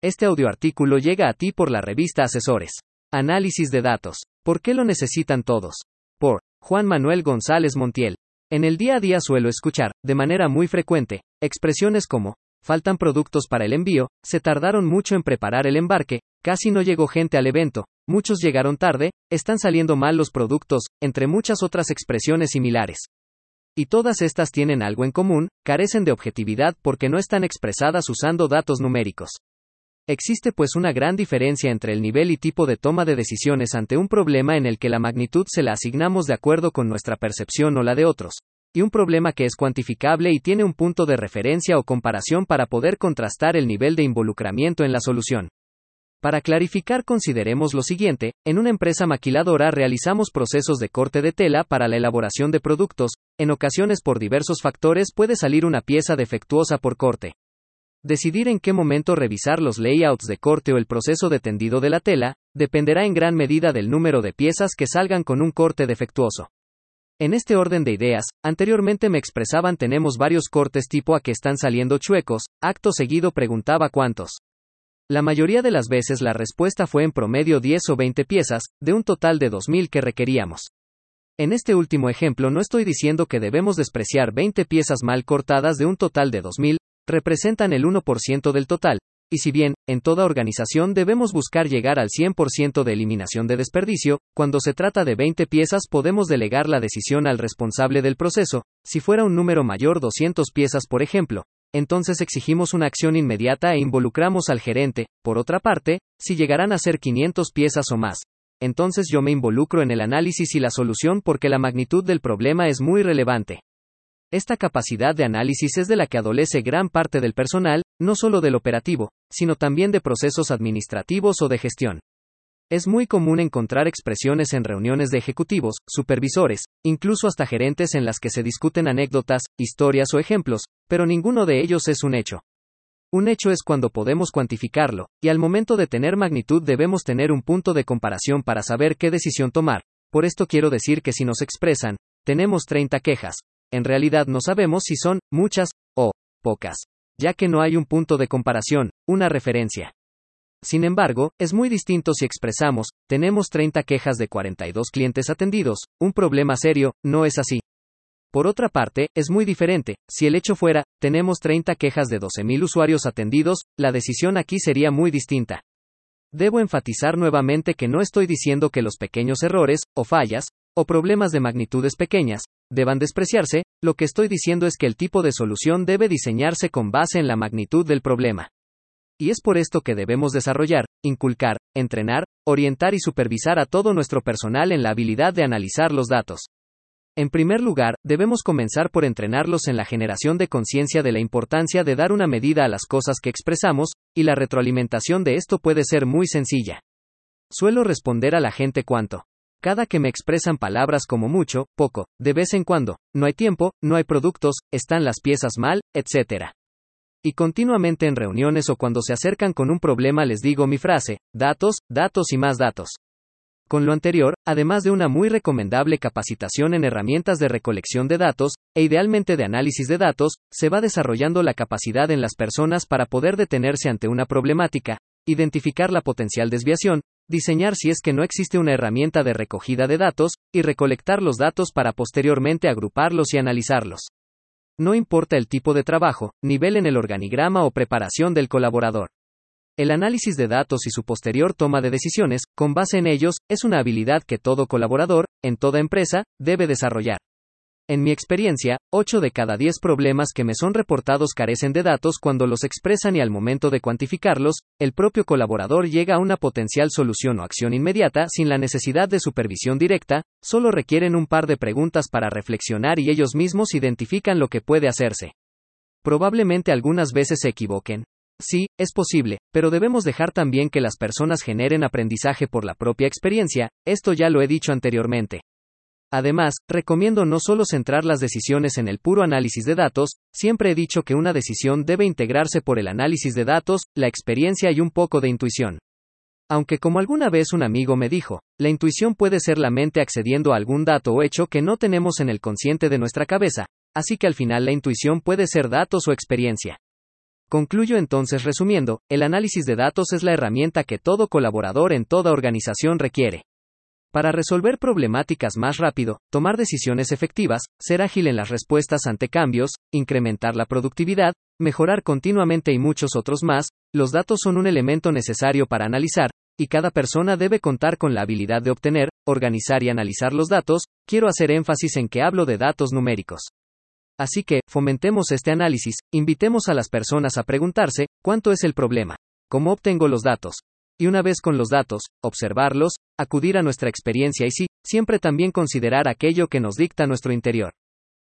Este audioartículo llega a ti por la revista Asesores. Análisis de datos. ¿Por qué lo necesitan todos? Por Juan Manuel González Montiel. En el día a día suelo escuchar, de manera muy frecuente, expresiones como, faltan productos para el envío, se tardaron mucho en preparar el embarque, casi no llegó gente al evento, muchos llegaron tarde, están saliendo mal los productos, entre muchas otras expresiones similares. Y todas estas tienen algo en común, carecen de objetividad porque no están expresadas usando datos numéricos. Existe pues una gran diferencia entre el nivel y tipo de toma de decisiones ante un problema en el que la magnitud se la asignamos de acuerdo con nuestra percepción o la de otros, y un problema que es cuantificable y tiene un punto de referencia o comparación para poder contrastar el nivel de involucramiento en la solución. Para clarificar consideremos lo siguiente, en una empresa maquiladora realizamos procesos de corte de tela para la elaboración de productos, en ocasiones por diversos factores puede salir una pieza defectuosa por corte. Decidir en qué momento revisar los layouts de corte o el proceso de tendido de la tela, dependerá en gran medida del número de piezas que salgan con un corte defectuoso. En este orden de ideas, anteriormente me expresaban tenemos varios cortes tipo a que están saliendo chuecos, acto seguido preguntaba cuántos. La mayoría de las veces la respuesta fue en promedio 10 o 20 piezas, de un total de 2.000 que requeríamos. En este último ejemplo no estoy diciendo que debemos despreciar 20 piezas mal cortadas de un total de 2.000, representan el 1% del total, y si bien, en toda organización debemos buscar llegar al 100% de eliminación de desperdicio, cuando se trata de 20 piezas podemos delegar la decisión al responsable del proceso, si fuera un número mayor 200 piezas por ejemplo, entonces exigimos una acción inmediata e involucramos al gerente, por otra parte, si llegarán a ser 500 piezas o más. Entonces yo me involucro en el análisis y la solución porque la magnitud del problema es muy relevante. Esta capacidad de análisis es de la que adolece gran parte del personal, no solo del operativo, sino también de procesos administrativos o de gestión. Es muy común encontrar expresiones en reuniones de ejecutivos, supervisores, incluso hasta gerentes en las que se discuten anécdotas, historias o ejemplos, pero ninguno de ellos es un hecho. Un hecho es cuando podemos cuantificarlo, y al momento de tener magnitud debemos tener un punto de comparación para saber qué decisión tomar. Por esto quiero decir que si nos expresan, tenemos 30 quejas, en realidad no sabemos si son muchas o pocas, ya que no hay un punto de comparación, una referencia. Sin embargo, es muy distinto si expresamos, tenemos 30 quejas de 42 clientes atendidos, un problema serio, no es así. Por otra parte, es muy diferente, si el hecho fuera, tenemos 30 quejas de 12.000 usuarios atendidos, la decisión aquí sería muy distinta. Debo enfatizar nuevamente que no estoy diciendo que los pequeños errores, o fallas, o problemas de magnitudes pequeñas, deban despreciarse, lo que estoy diciendo es que el tipo de solución debe diseñarse con base en la magnitud del problema. Y es por esto que debemos desarrollar, inculcar, entrenar, orientar y supervisar a todo nuestro personal en la habilidad de analizar los datos. En primer lugar, debemos comenzar por entrenarlos en la generación de conciencia de la importancia de dar una medida a las cosas que expresamos, y la retroalimentación de esto puede ser muy sencilla. Suelo responder a la gente cuánto. Cada que me expresan palabras como mucho, poco, de vez en cuando, no hay tiempo, no hay productos, están las piezas mal, etc. Y continuamente en reuniones o cuando se acercan con un problema les digo mi frase, datos, datos y más datos. Con lo anterior, además de una muy recomendable capacitación en herramientas de recolección de datos, e idealmente de análisis de datos, se va desarrollando la capacidad en las personas para poder detenerse ante una problemática, identificar la potencial desviación, diseñar si es que no existe una herramienta de recogida de datos, y recolectar los datos para posteriormente agruparlos y analizarlos. No importa el tipo de trabajo, nivel en el organigrama o preparación del colaborador. El análisis de datos y su posterior toma de decisiones, con base en ellos, es una habilidad que todo colaborador, en toda empresa, debe desarrollar. En mi experiencia, 8 de cada 10 problemas que me son reportados carecen de datos cuando los expresan y al momento de cuantificarlos, el propio colaborador llega a una potencial solución o acción inmediata sin la necesidad de supervisión directa, solo requieren un par de preguntas para reflexionar y ellos mismos identifican lo que puede hacerse. Probablemente algunas veces se equivoquen. Sí, es posible, pero debemos dejar también que las personas generen aprendizaje por la propia experiencia, esto ya lo he dicho anteriormente. Además, recomiendo no solo centrar las decisiones en el puro análisis de datos, siempre he dicho que una decisión debe integrarse por el análisis de datos, la experiencia y un poco de intuición. Aunque como alguna vez un amigo me dijo, la intuición puede ser la mente accediendo a algún dato o hecho que no tenemos en el consciente de nuestra cabeza, así que al final la intuición puede ser datos o experiencia. Concluyo entonces resumiendo, el análisis de datos es la herramienta que todo colaborador en toda organización requiere. Para resolver problemáticas más rápido, tomar decisiones efectivas, ser ágil en las respuestas ante cambios, incrementar la productividad, mejorar continuamente y muchos otros más, los datos son un elemento necesario para analizar, y cada persona debe contar con la habilidad de obtener, organizar y analizar los datos, quiero hacer énfasis en que hablo de datos numéricos. Así que, fomentemos este análisis, invitemos a las personas a preguntarse, ¿cuánto es el problema? ¿Cómo obtengo los datos? Y una vez con los datos, observarlos, acudir a nuestra experiencia y sí, siempre también considerar aquello que nos dicta nuestro interior.